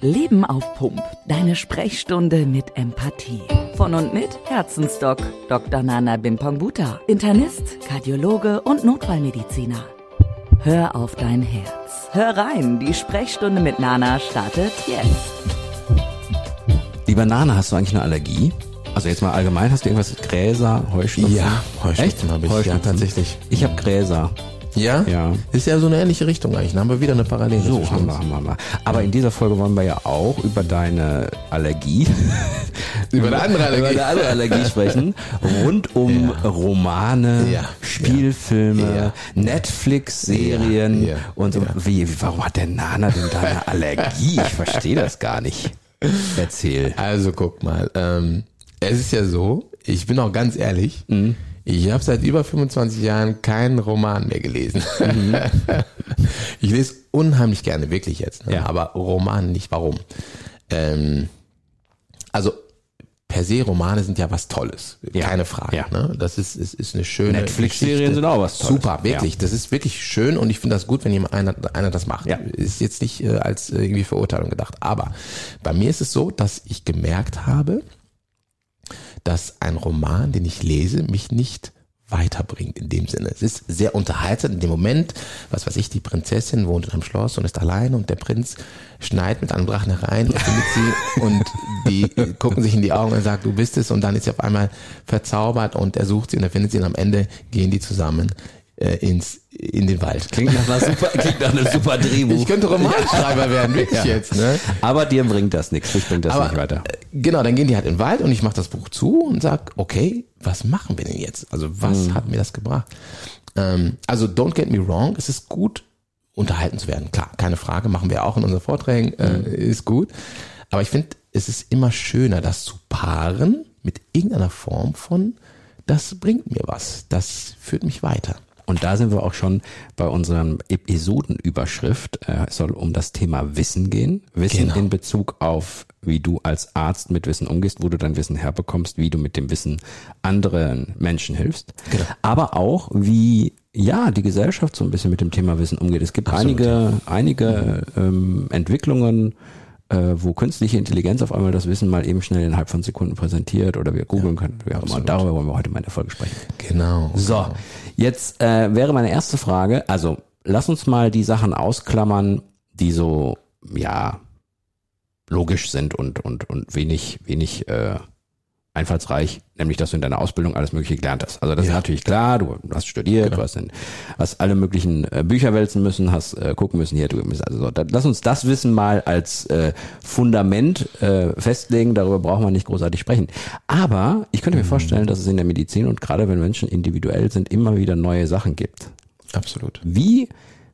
Leben auf Pump. Deine Sprechstunde mit Empathie. Von und mit Herzensdoc Dr. Nana Bimpongbuta. Internist, Kardiologe und Notfallmediziner. Hör auf dein Herz. Hör rein, die Sprechstunde mit Nana startet jetzt. Lieber Nana, hast du eigentlich eine Allergie? Also jetzt mal allgemein, hast du irgendwas Gräser, Heuschnupfen? Ja, Heuschnupfen habe ich. Ja, Heuschnupfen. tatsächlich. Ich habe Gräser. Ja? Ja. Ist ja so eine ähnliche Richtung eigentlich. Dann haben wir wieder eine Parallele. So, haben wir, haben wir mal. Aber in dieser Folge wollen wir ja auch über deine Allergie, Über eine andere Allergie. über eine andere Allergie sprechen, rund um Romane, Ja. Spielfilme, Ja. Netflix-Serien Ja. Ja. und so. Ja. Wie, warum hat der Nana denn da eine Allergie? Ich verstehe das gar nicht. Erzähl. Also guck mal, ähm, es ist ja so, ich bin auch ganz ehrlich, ich habe seit über 25 Jahren keinen Roman mehr gelesen. ich lese unheimlich gerne, wirklich jetzt, ne? Ja. aber Roman nicht. Warum? Ähm, also per se Romane sind ja was Tolles, Ja. keine Frage. Ja. Ne? Das ist, ist, ist eine schöne Netflix-Serien sind auch was Tolles. Super, wirklich. Das ist wirklich schön und ich finde das gut, wenn jemand einer, einer das macht. Ja. Ist jetzt nicht äh, als äh, irgendwie Verurteilung gedacht. Aber bei mir ist es so, dass ich gemerkt habe, dass ein Roman, den ich lese, mich nicht weiterbringt in dem Sinne. Es ist sehr unterhaltsam. In dem Moment, was weiß ich, die Prinzessin wohnt in einem Schloss und ist allein und der Prinz schneit mit einem Drachen herein, er findet sie und die gucken sich in die Augen und sagt, du bist es. Und dann ist sie auf einmal verzaubert und er sucht sie und er findet sie und am Ende gehen die zusammen äh, ins, in den Wald. Klingt nach einer super, klingt nach einem super Drehbuch. Ich könnte Romanschreiber werden, wirklich Ja. jetzt. Ne? Aber dir bringt das nichts. Dich bringt das Aber nicht weiter. äh, genau, dann gehen die halt in den Wald und ich mache das Buch zu und sag, okay, was machen wir denn jetzt? Also was Mhm. hat mir das gebracht? Ähm, also don't get me wrong, es ist gut, unterhalten zu werden. Klar, keine Frage, machen wir auch in unseren Vorträgen, äh, Mhm. ist gut. Aber ich finde, es ist immer schöner, das zu paaren mit irgendeiner Form von, das bringt mir was, das führt mich weiter. Und da sind wir auch schon bei unserem Episodenüberschrift. Äh, Es soll um das Thema Wissen gehen. Wissen Genau. in Bezug auf, wie du als Arzt mit Wissen umgehst, wo du dein Wissen herbekommst, wie du mit dem Wissen anderen Menschen hilfst. Genau. Aber auch, wie ja, die Gesellschaft so ein bisschen mit dem Thema Wissen umgeht. Es gibt Absolut. einige, einige ähm, Entwicklungen, äh, wo künstliche Intelligenz auf einmal das Wissen mal eben schnell innerhalb von Sekunden präsentiert oder wir googeln können. Wie auch immer. Und darüber wollen wir heute mal in der Folge sprechen. Genau. So, jetzt äh, wäre meine erste Frage, also lass uns mal die Sachen ausklammern, die so, ja, logisch sind und, und, und wenig, wenig äh, einfallsreich, nämlich dass du in deiner Ausbildung alles Mögliche gelernt hast. Also das ist Ja. natürlich klar, du hast studiert, du hast, in, hast alle möglichen äh, Bücher wälzen müssen, hast äh, gucken müssen, hier, du müssen, also so, da, lass uns das Wissen mal als äh, Fundament äh, festlegen, darüber brauchen wir nicht großartig sprechen. Aber ich könnte mir vorstellen, dass es in der Medizin und gerade wenn Menschen individuell sind, immer wieder neue Sachen gibt. Absolut. Wie,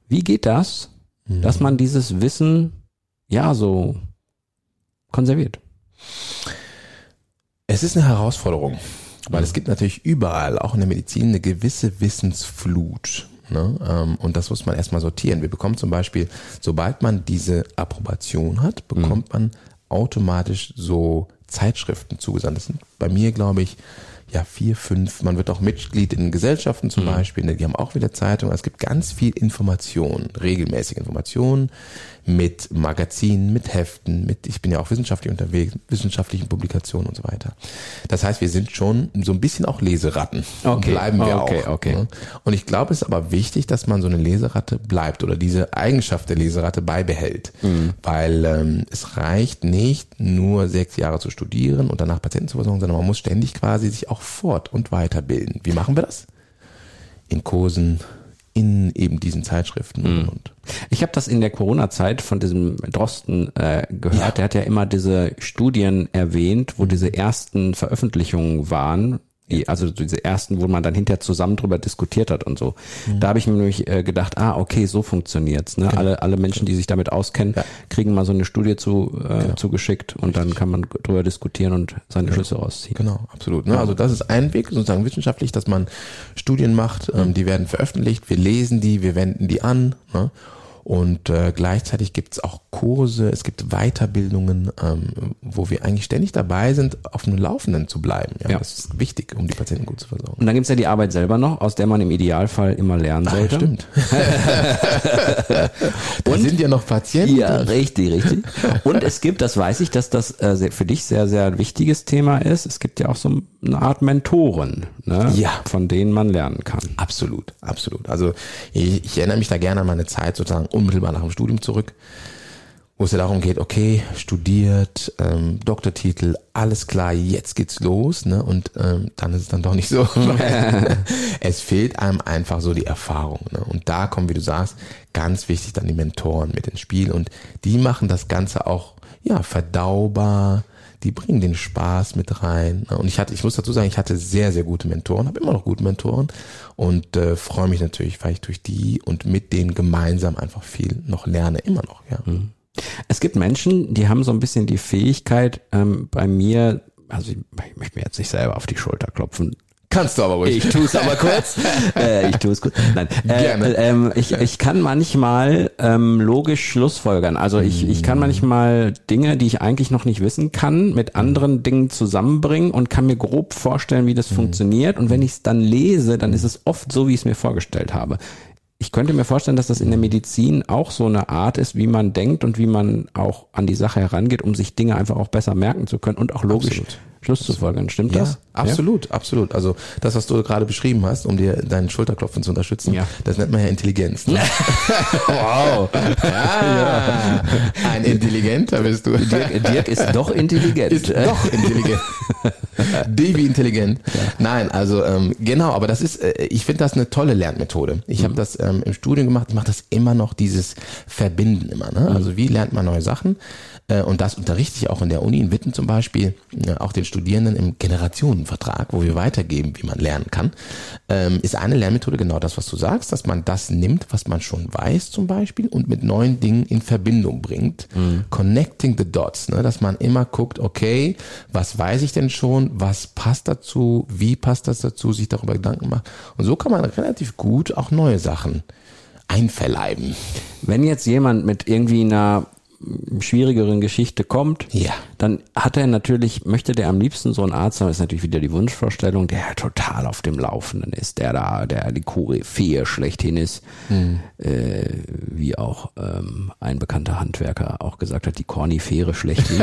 wie geht das, dass man dieses Wissen ja so konserviert? Es ist eine Herausforderung, weil es gibt natürlich überall, auch in der Medizin, eine gewisse Wissensflut. Ne? Ähm, Und das muss man erstmal sortieren. Wir bekommen zum Beispiel, sobald man diese Approbation hat, bekommt man automatisch so Zeitschriften zugesandt. Das sind bei mir, glaube ich, ja, vier, fünf. Man wird auch Mitglied in Gesellschaften zum Beispiel, ne, die haben auch wieder Zeitungen. Es gibt ganz viel Information, regelmäßige Informationen mit Magazinen, mit Heften, mit, ich bin ja auch wissenschaftlich unterwegs, wissenschaftlichen Publikationen und so weiter. Das heißt, wir sind schon so ein bisschen auch Leseratten. Okay, Bleiben wir okay, auch. okay. ne? Und ich glaube, es ist aber wichtig, dass man so eine Leseratte bleibt oder diese Eigenschaft der Leseratte beibehält. Mhm. Weil ähm, es reicht nicht, nur sechs Jahre zu studieren und danach Patienten zu versorgen, sondern man muss ständig quasi sich auch fort- und weiterbilden. Wie machen wir das? In Kursen, in eben diesen Zeitschriften Mhm. und. Ich habe das in der Corona-Zeit von diesem Drosten äh, gehört. Ja. Der hat ja immer diese Studien erwähnt, wo diese ersten Veröffentlichungen waren. Also diese ersten, wo man dann hinterher zusammen drüber diskutiert hat und so. Da habe ich mir nämlich äh, gedacht, ah, okay, so funktioniert's. Ne? Alle, alle Menschen, die sich damit auskennen, Ja. kriegen mal so eine Studie zu, äh, zugeschickt und dann kann man drüber diskutieren und seine Schlüsse rausziehen. Genau, absolut. Ne? Also das ist ein Weg, sozusagen wissenschaftlich, dass man Studien macht, ähm, die werden veröffentlicht, wir lesen die, wir wenden die an. Ne? Und äh, gleichzeitig gibt es auch Kurse, es gibt Weiterbildungen, ähm, wo wir eigentlich ständig dabei sind, auf dem Laufenden zu bleiben. Ja, ja. Das ist wichtig, um die Patienten gut zu versorgen. Und dann gibt es ja die Arbeit selber noch, aus der man im Idealfall immer lernen sollte. Ah, stimmt. Und sind ja noch Patienten. Ja, richtig, richtig. Und es gibt, das weiß ich, dass das äh, für dich sehr, sehr wichtiges Thema ist. Es gibt ja auch so eine Art Mentoren, ne? ja. von denen man lernen kann. Absolut, absolut. Also ich, ich erinnere mich da gerne an meine Zeit sozusagen unmittelbar nach dem Studium zurück, wo es ja darum geht, okay, studiert, ähm, Doktortitel, alles klar, jetzt geht's los, ne? Und ähm, dann ist es dann doch nicht so. es fehlt einem einfach so die Erfahrung. Ne? Und da kommen, wie du sagst, ganz wichtig dann die Mentoren mit ins Spiel und die machen das Ganze auch ja verdaubar, die bringen den Spaß mit rein. Und ich hatte, ich muss dazu sagen, ich hatte sehr, sehr gute Mentoren, habe immer noch gute Mentoren und äh, freue mich natürlich, weil ich durch die und mit denen gemeinsam einfach viel noch lerne, immer noch, ja. Mhm. Es gibt Menschen, die haben so ein bisschen die Fähigkeit, ähm, bei mir, also ich, ich möchte mir jetzt nicht selber auf die Schulter klopfen, Kannst du aber ruhig. Ich tue es aber kurz. äh, ich tue es kurz. Nein. Äh, Gerne. Ähm, ich, ich kann manchmal ähm, logisch Schlussfolgern. Also ich, ich kann manchmal Dinge, die ich eigentlich noch nicht wissen kann, mit anderen Dingen zusammenbringen und kann mir grob vorstellen, wie das mhm. funktioniert. Und wenn ich es dann lese, dann ist es oft so, wie ich es mir vorgestellt habe. Ich könnte mir vorstellen, dass das in der Medizin auch so eine Art ist, wie man denkt und wie man auch an die Sache herangeht, um sich Dinge einfach auch besser merken zu können und auch logisch Absolut. Schluss zu folgern. Stimmt ja, das? Absolut, ja? absolut. Also das, was du gerade beschrieben hast, um dir deinen Schulterklopfen zu unterstützen, ja. das nennt man ja Intelligenz. Ne? wow. Ja, ein Intelligenter bist du. Dirk, Dirk ist doch intelligent. Ist doch intelligent. Devi intelligent. Nein, also ähm, genau, aber das ist, äh, ich finde das eine tolle Lernmethode. Ich mhm. habe das ähm, im Studium gemacht, ich mache das immer noch, dieses Verbinden immer. Ne? Mhm. Also wie lernt man neue Sachen? Äh, und das unterrichte ich auch in der Uni in Witten zum Beispiel, äh, auch den Studierenden im Generationenvertrag, wo wir weitergeben, wie man lernen kann, ähm, ist eine Lernmethode genau das, was du sagst, dass man das nimmt, was man schon weiß zum Beispiel und mit neuen Dingen in Verbindung bringt. Mhm. Connecting the dots, ne? dass man immer guckt, okay, was weiß ich denn schon, was passt dazu, wie passt das dazu, sich darüber Gedanken macht. Und so kann man relativ gut auch neue Sachen einverleiben. Wenn jetzt jemand mit irgendwie einer schwierigeren Geschichte kommt, ja. dann hat er natürlich, möchte der am liebsten so einen Arzt haben, ist natürlich wieder die Wunschvorstellung, der total auf dem Laufenden ist, der da, der die Koryphäe schlechthin ist, mhm. äh, wie auch ähm, ein bekannter Handwerker auch gesagt hat, die Kornifere schlechthin.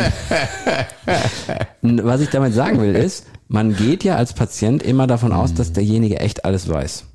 Was ich damit sagen will ist, man geht ja als Patient immer davon aus, dass derjenige echt alles weiß.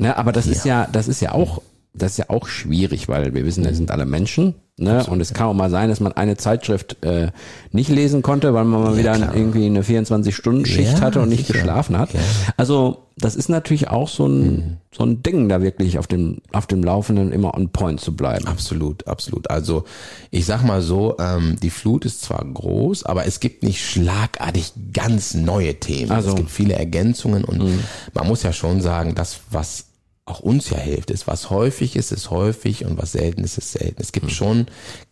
Ne, aber das ja. ist ja, das ist ja auch, das ist ja auch schwierig, weil wir wissen, das sind alle Menschen Ne? und es kann auch mal sein, dass man eine Zeitschrift äh, nicht lesen konnte, weil man mal ja, wieder klar. irgendwie eine 24-Stunden-Schicht ja, hatte und nicht sicher. geschlafen hat. Also das ist natürlich auch so ein, mhm. so ein Ding, da wirklich auf dem, auf dem Laufenden immer on point zu bleiben. Absolut, absolut. Also ich sag mal so, ähm, die Flut ist zwar groß, aber es gibt nicht schlagartig ganz neue Themen. Also, es gibt viele Ergänzungen und mhm. man muss ja schon sagen, das, was auch uns ja hilft, ist, was häufig ist, ist häufig und was selten ist, ist selten. Es gibt mhm. schon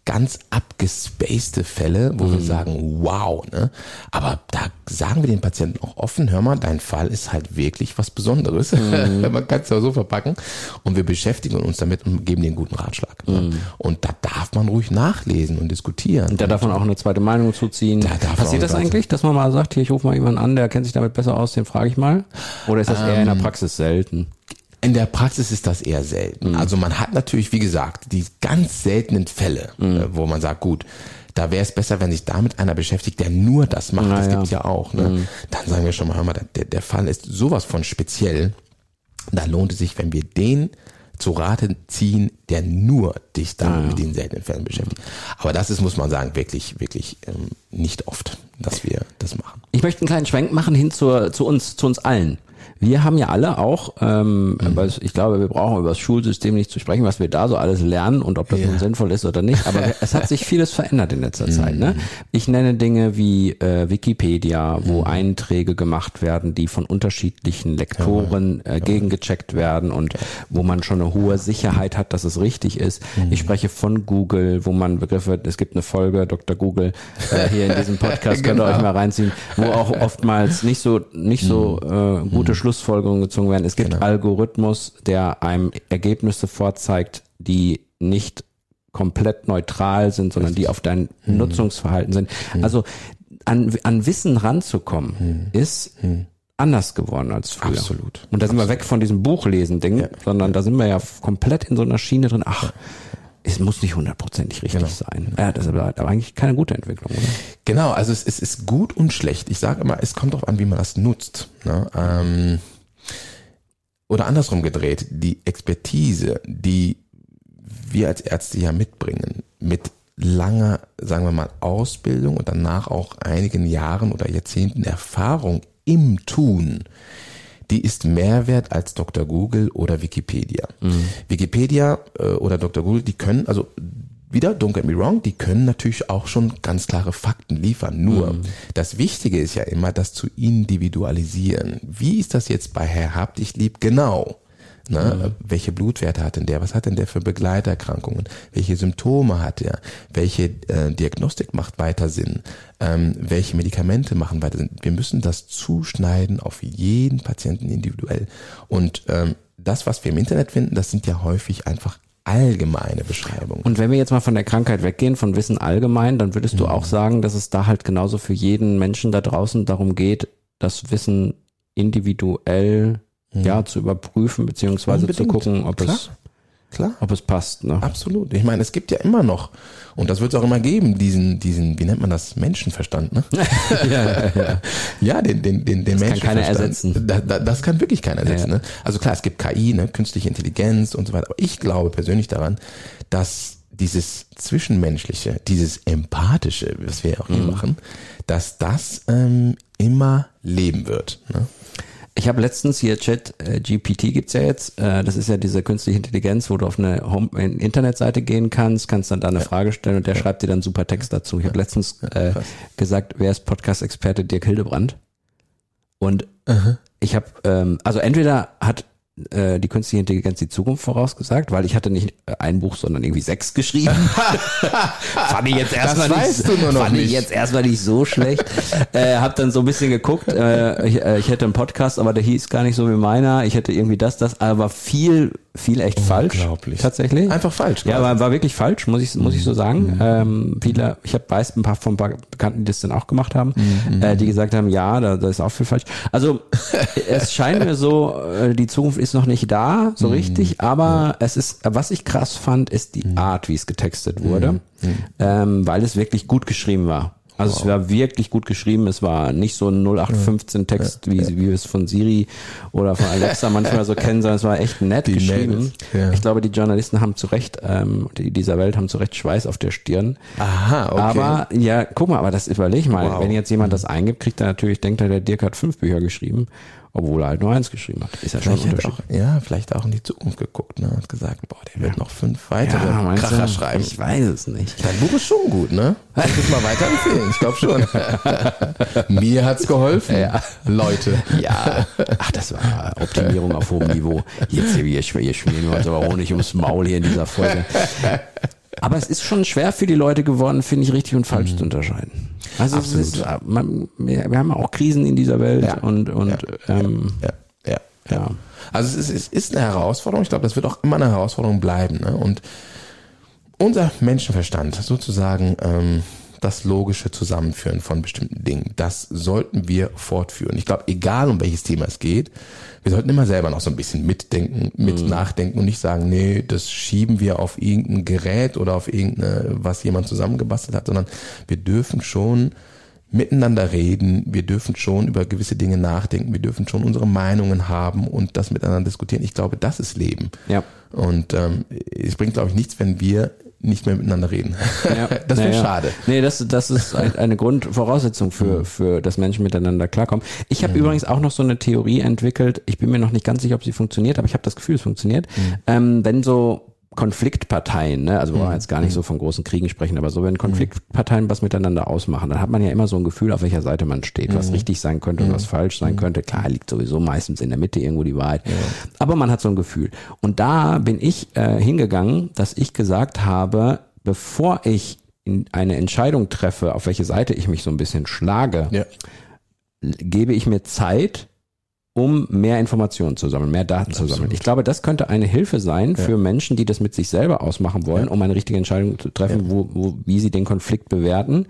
ganz abgespacede Fälle, wo mhm. wir sagen, wow, ne? Aber da sagen wir den Patienten auch offen, hör mal, dein Fall ist halt wirklich was Besonderes. Mhm. Man kann es ja so verpacken. Und wir beschäftigen uns damit und geben den guten Ratschlag. Ne? Mhm. Und da darf man ruhig nachlesen und diskutieren. Und da darf man auch eine zweite Meinung zuziehen. Da darf Passiert das eigentlich, dass man mal sagt, hier, ich rufe mal jemanden an, der kennt sich damit besser aus, den frage ich mal? Oder ist das ähm, eher in der ähm, Praxis selten? In der Praxis ist das eher selten. Mhm. Also man hat natürlich, wie gesagt, die ganz seltenen Fälle, mhm. Äh, wo man sagt, gut, da wäre es besser, wenn sich damit einer beschäftigt, der nur das macht. Na, das ja. gibt's ja auch. Ne? Mhm. Dann sagen wir schon mal, hör mal, der, der Fall ist sowas von speziell. Da lohnt es sich, wenn wir den zu Rate ziehen, der nur dich dann ah, mit den seltenen Fällen beschäftigt. Aber das ist, muss man sagen, wirklich, wirklich ähm, nicht oft, dass wir das machen. Ich möchte einen kleinen Schwenk machen hin zur, zu uns, zu uns allen. Wir haben ja alle auch, ähm, mhm. ich glaube, wir brauchen über das Schulsystem nicht zu sprechen, was wir da so alles lernen und ob das ja. nun sinnvoll ist oder nicht. Aber es hat sich vieles verändert in letzter Zeit. Ne? Mhm. Ich nenne Dinge wie äh, Wikipedia, wo mhm. Einträge gemacht werden, die von unterschiedlichen Lektoren äh, gegengecheckt werden und wo man schon eine hohe Sicherheit hat, dass es richtig ist. Mhm. Ich spreche von Google, wo man Begriffe, es gibt eine Folge, Dr. Google, äh, hier in diesem Podcast, genau. könnt ihr euch mal reinziehen, wo auch oftmals nicht so, nicht so mhm. äh, gute mhm. Schlussfolgerungen gezogen werden. Es gibt genau. Algorithmus, der einem Ergebnisse vorzeigt, die nicht komplett neutral sind, sondern die auf dein mhm. Nutzungsverhalten sind. Mhm. Also an, an Wissen ranzukommen, mhm. ist anders geworden als früher. Absolut. Und da sind Absolut. wir weg von diesem Buchlesen-Ding, ja. sondern da sind wir ja komplett in so einer Schiene drin. Ach, es muss nicht hundertprozentig richtig genau. sein. Ja, das ist aber, aber, eigentlich keine gute Entwicklung, oder? Genau, also es, es ist gut und schlecht. Ich sage immer, es kommt darauf an, wie man das nutzt. Ne? Ähm, oder andersrum gedreht, die Expertise, die wir als Ärzte ja mitbringen, mit langer, sagen wir mal, Ausbildung und danach auch einigen Jahren oder Jahrzehnten Erfahrung im Tun, die ist mehr wert als Dr. Google oder Wikipedia. Mhm. Wikipedia äh, oder Dr. Google, die können, also wieder, don't get me wrong, die können natürlich auch schon ganz klare Fakten liefern. Nur, mhm. das Wichtige ist ja immer, das zu individualisieren. Wie ist das jetzt bei Herr Hab dich lieb genau? Ne? Mhm. Welche Blutwerte hat denn der? Was hat denn der für Begleiterkrankungen? Welche Symptome hat er? Welche äh, Diagnostik macht weiter Sinn? Ähm, welche Medikamente machen weiter Sinn? Wir müssen das zuschneiden auf jeden Patienten individuell. Und ähm, das, was wir im Internet finden, das sind ja häufig einfach allgemeine Beschreibungen. Und wenn wir jetzt mal von der Krankheit weggehen, von Wissen allgemein, dann würdest du mhm. auch sagen, dass es da halt genauso für jeden Menschen da draußen darum geht, das Wissen individuell ja, zu überprüfen, beziehungsweise Unbedingt. zu gucken, ob Klar. es Klar. Ob es passt, ne? Absolut. Ich meine, es gibt ja immer noch, und das wird es auch immer geben, diesen, diesen, wie nennt man das, Menschenverstand, ne? ja, ja, ja. ja, den, den, den, den das Menschenverstand. Kann keiner ersetzen. Da, da, das kann wirklich keiner ersetzen, ja. ne? Also klar, es gibt KI, ne? Künstliche Intelligenz und so weiter. Aber ich glaube persönlich daran, dass dieses Zwischenmenschliche, dieses Empathische, was wir ja auch hier mhm. machen, dass das ähm, immer leben wird. Ne? Ich habe letztens hier Chat äh, GPT gibt's ja jetzt. Äh, das ist ja diese künstliche Intelligenz, wo du auf eine Home eine Internetseite gehen kannst, kannst dann da eine ja. Frage stellen und der ja. schreibt dir dann super Text dazu. Ich habe letztens äh, gesagt, wer ist Podcast-Experte Dirk Hildebrand? Und Aha. ich habe, ähm, also entweder hat äh, die künstliche Intelligenz die Zukunft vorausgesagt, weil ich hatte nicht ein Buch, sondern irgendwie sechs geschrieben. fand ich jetzt erstmal nicht, fand nicht. ich jetzt erstmal nicht so schlecht. äh, hab dann so ein bisschen geguckt. Äh, ich, äh, ich hätte einen Podcast, aber der hieß gar nicht so wie meiner. Ich hätte irgendwie das, das, aber viel viel echt falsch. Tatsächlich. Einfach falsch. Quasi. Ja, aber war wirklich falsch, muss ich, muss ich so sagen. Mhm. Ähm, viele, ich habe weiß ein paar von Bekannten, die das dann auch gemacht haben, mhm. äh, die gesagt haben, ja, da, da ist auch viel falsch. Also es scheint mir so, äh, die Zukunft ist noch nicht da, so mhm. richtig, aber es ist, was ich krass fand, ist die mhm. Art, wie es getextet wurde, mhm. ähm, weil es wirklich gut geschrieben war. Also wow. es war wirklich gut geschrieben. Es war nicht so ein 0815 Text, ja, wie, ja. wie wir es von Siri oder von Alexa manchmal so kennen, sondern es war echt nett die geschrieben. Ja. Ich glaube, die Journalisten haben zu Recht, ähm, die dieser Welt haben zu Recht Schweiß auf der Stirn. Aha, okay. Aber ja, guck mal, aber das überleg mal, wow. wenn jetzt jemand das eingibt, kriegt er natürlich, denkt er, der Dirk hat fünf Bücher geschrieben obwohl er halt nur eins geschrieben hat. Ist ja schon ein Unterschied. Auch, ja, vielleicht auch in die Zukunft geguckt, ne? Hat gesagt, boah, der wird noch fünf weitere ja, Kracher du? schreiben. Ich weiß es nicht. Dein Buch ist schon gut, ne? Kannst es mal weiterempfehlen? Ich glaube schon. Mir hat's geholfen. Ja. Leute. Ja. Ach, das war Optimierung auf hohem Niveau. Jetzt hier, wir, wir schmieren uns aber Honig ums Maul hier in dieser Folge. Aber es ist schon schwer für die Leute geworden, finde ich, richtig und falsch mhm. zu unterscheiden. Also ist, man, wir, wir, haben auch Krisen in dieser Welt ja. und, und ja. Ähm, ja. Ja. ja. Also es ist, es ist eine Herausforderung. Ich glaube, das wird auch immer eine Herausforderung bleiben. Ne? Und unser Menschenverstand sozusagen ähm, das logische Zusammenführen von bestimmten Dingen. Das sollten wir fortführen. Ich glaube, egal um welches Thema es geht, wir sollten immer selber noch so ein bisschen mitdenken, mit mhm. nachdenken und nicht sagen, nee, das schieben wir auf irgendein Gerät oder auf irgendeine, was jemand zusammengebastelt hat, sondern wir dürfen schon miteinander reden, wir dürfen schon über gewisse Dinge nachdenken, wir dürfen schon unsere Meinungen haben und das miteinander diskutieren. Ich glaube, das ist Leben. Ja. Und ähm, es bringt, glaube ich, nichts, wenn wir nicht mehr miteinander reden. Ja. Das wäre naja. schade. Nee, das, das ist eine Grundvoraussetzung für, mhm. für das Menschen miteinander klarkommen. Ich habe mhm. übrigens auch noch so eine Theorie entwickelt. Ich bin mir noch nicht ganz sicher, ob sie funktioniert, aber ich habe das Gefühl, es funktioniert. Mhm. Ähm, wenn so Konfliktparteien, ne? also wir wollen mhm. jetzt gar nicht so von großen Kriegen sprechen, aber so wenn Konfliktparteien was miteinander ausmachen, dann hat man ja immer so ein Gefühl, auf welcher Seite man steht, was mhm. richtig sein könnte und was mhm. falsch sein könnte. Klar, liegt sowieso meistens in der Mitte irgendwo die Wahrheit, aber man hat so ein Gefühl. Und da bin ich äh, hingegangen, dass ich gesagt habe, bevor ich eine Entscheidung treffe, auf welche Seite ich mich so ein bisschen schlage, ja. gebe ich mir Zeit, um mehr Informationen zu sammeln, mehr Daten Absolut. zu sammeln. Ich glaube, das könnte eine Hilfe sein ja. für Menschen, die das mit sich selber ausmachen wollen, ja. um eine richtige Entscheidung zu treffen, ja. wo, wo, wie sie den Konflikt bewerten.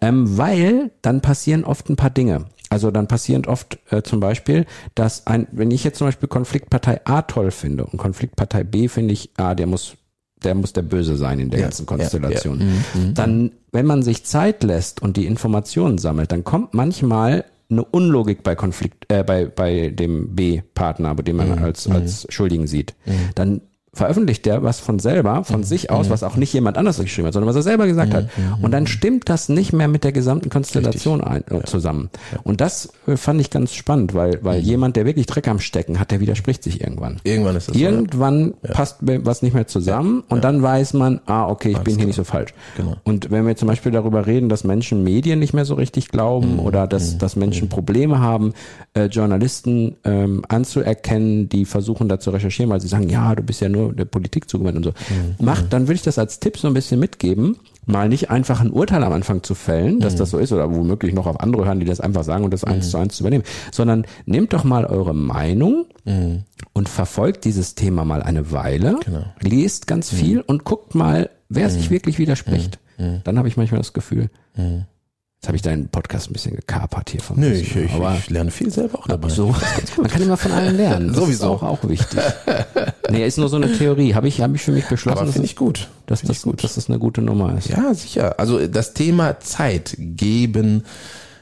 Ähm, weil dann passieren oft ein paar Dinge. Also dann passiert oft äh, zum Beispiel, dass ein, wenn ich jetzt zum Beispiel Konfliktpartei A toll finde und Konfliktpartei B finde ich, ah, der muss der muss der Böse sein in der ja, ganzen Konstellation. Ja, ja. Mhm, mhm, dann, wenn man sich Zeit lässt und die Informationen sammelt, dann kommt manchmal eine Unlogik bei Konflikt, äh, bei, bei dem B-Partner, bei dem man mhm, als, als mhm. Schuldigen sieht. Mhm. Dann veröffentlicht der was von selber, von mhm. sich aus, mhm. was auch nicht jemand anders geschrieben hat, sondern was er selber gesagt mhm. hat. Und dann stimmt das nicht mehr mit der gesamten Konstellation ein, äh, zusammen. Und das äh, fand ich ganz spannend, weil, weil jemand, der wirklich Dreck am Stecken hat, der widerspricht sich irgendwann. Irgendwann ist das Irgendwann so, ja. passt was nicht mehr zusammen ja. und dann weiß man, ah, okay, ich Alles bin hier klar. nicht so falsch. Genau. Und wenn wir zum Beispiel darüber reden, dass Menschen Medien nicht mehr so richtig glauben oder dass, dass Menschen Probleme haben, äh, Journalisten ähm, anzuerkennen, die versuchen da zu recherchieren, weil sie sagen, ja, du bist ja nur der Politik zugewandt und so. Mhm. Macht, dann würde ich das als Tipp so ein bisschen mitgeben, mal nicht einfach ein Urteil am Anfang zu fällen, dass mhm. das so ist oder womöglich noch auf andere hören, die das einfach sagen und das eins mhm. zu eins zu übernehmen, sondern nehmt doch mal eure Meinung mhm. und verfolgt dieses Thema mal eine Weile, genau. lest ganz mhm. viel und guckt mal, wer sich mhm. wirklich widerspricht. Dann habe ich manchmal das Gefühl, Jetzt habe ich deinen Podcast ein bisschen gekapert hier von Nö, ich, ich, aber ich lerne viel selber auch dabei. So, man kann immer von allen lernen. Das Sowieso. ist auch, auch wichtig. nee, ist nur so eine Theorie. Habe ich, hab ich für mich beschlossen. Aber finde ich gut. Dass, das, gut. dass das eine gute Nummer ist. Ja, sicher. Also das Thema Zeit geben,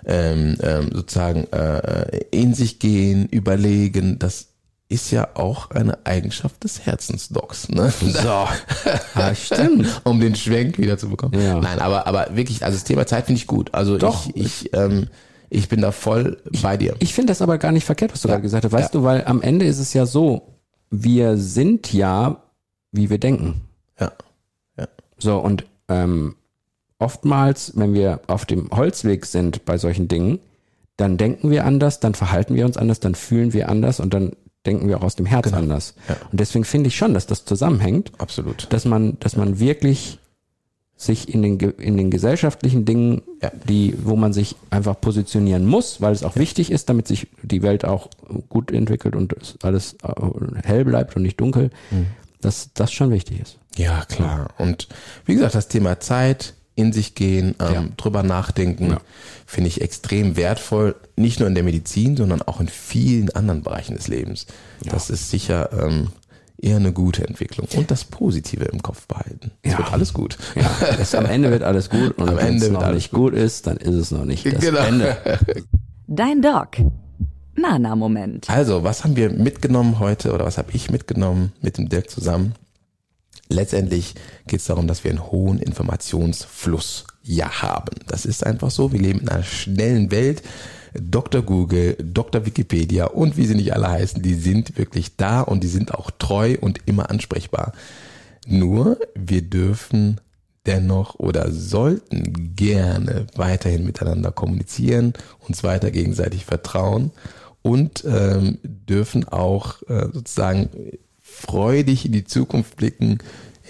ähm, ähm, sozusagen äh, in sich gehen, überlegen, das ist ja auch eine Eigenschaft des Herzensdocs. Ne? So, ah, stimmt. um den Schwenk wieder zu bekommen. Ja. Nein, aber aber wirklich, also das Thema Zeit finde ich gut. Also Doch. ich ich ähm, ich bin da voll bei dir. Ich finde das aber gar nicht verkehrt, was du ja. gerade gesagt hast. Weißt ja. du, weil am Ende ist es ja so, wir sind ja, wie wir denken. Ja. ja. So, und ähm, oftmals, wenn wir auf dem Holzweg sind bei solchen Dingen, dann denken wir anders, dann verhalten wir uns anders, dann fühlen wir anders und dann denken wir auch aus dem Herz genau. anders. Ja. Und deswegen finde ich schon, dass das zusammenhängt. Absolut. Dass man, dass man wirklich sich in den, in den gesellschaftlichen Dingen, ja. die, wo man sich einfach positionieren muss, weil es auch ja. wichtig ist, damit sich die Welt auch gut entwickelt und alles äh, hell bleibt und nicht dunkel, mhm. dass das schon wichtig ist. Ja, klar. Und wie gesagt, das Thema Zeit, in sich gehen, ähm, ja. drüber nachdenken, ja. finde ich extrem wertvoll. Nicht nur in der Medizin, sondern auch in vielen anderen Bereichen des Lebens. Ja. Das ist sicher ähm, eher eine gute Entwicklung. Und das Positive im Kopf behalten. Es ja. wird alles gut. Ja, es, am Ende wird alles gut. Und wenn es noch nicht gut. gut ist, dann ist es noch nicht das genau. Ende. Dein Doc. Nana-Moment. Also, was haben wir mitgenommen heute oder was habe ich mitgenommen mit dem Dirk zusammen? Letztendlich geht es darum, dass wir einen hohen Informationsfluss ja haben. Das ist einfach so. Wir leben in einer schnellen Welt. Dr. Google, Dr. Wikipedia und wie sie nicht alle heißen, die sind wirklich da und die sind auch treu und immer ansprechbar. Nur wir dürfen dennoch oder sollten gerne weiterhin miteinander kommunizieren, uns weiter gegenseitig vertrauen und ähm, dürfen auch äh, sozusagen freudig in die Zukunft blicken,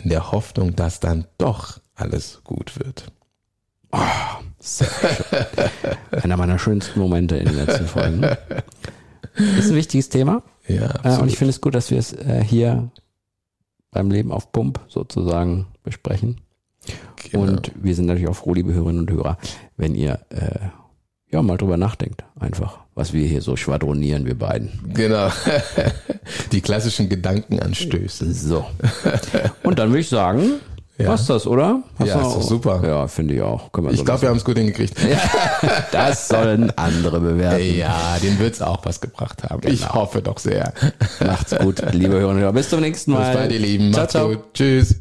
in der Hoffnung, dass dann doch alles gut wird. Oh, Einer meiner schönsten Momente in den letzten Folgen. Ist ein wichtiges Thema. Ja, absolut. Und ich finde es gut, dass wir es äh, hier beim Leben auf Pump sozusagen besprechen. Genau. Und wir sind natürlich auch froh, liebe Hörerinnen und Hörer, wenn ihr äh, ja mal drüber nachdenkt, einfach, was wir hier so schwadronieren, wir beiden. Genau. Die klassischen Gedankenanstöße. So. Und dann würde ich sagen, ja. Passt das, oder? Hast ja, ist super. Ja, finde ich auch. ich glaube, wir haben es gut hingekriegt. Ja, das sollen andere bewerten. Ja, den wird es auch was gebracht haben. Genau. Ich hoffe doch sehr. Macht's gut, liebe Hörer und Hörer. Bis zum nächsten Mal. Bis bald, ihr Lieben. Macht's ciao, ciao. gut. Tschüss.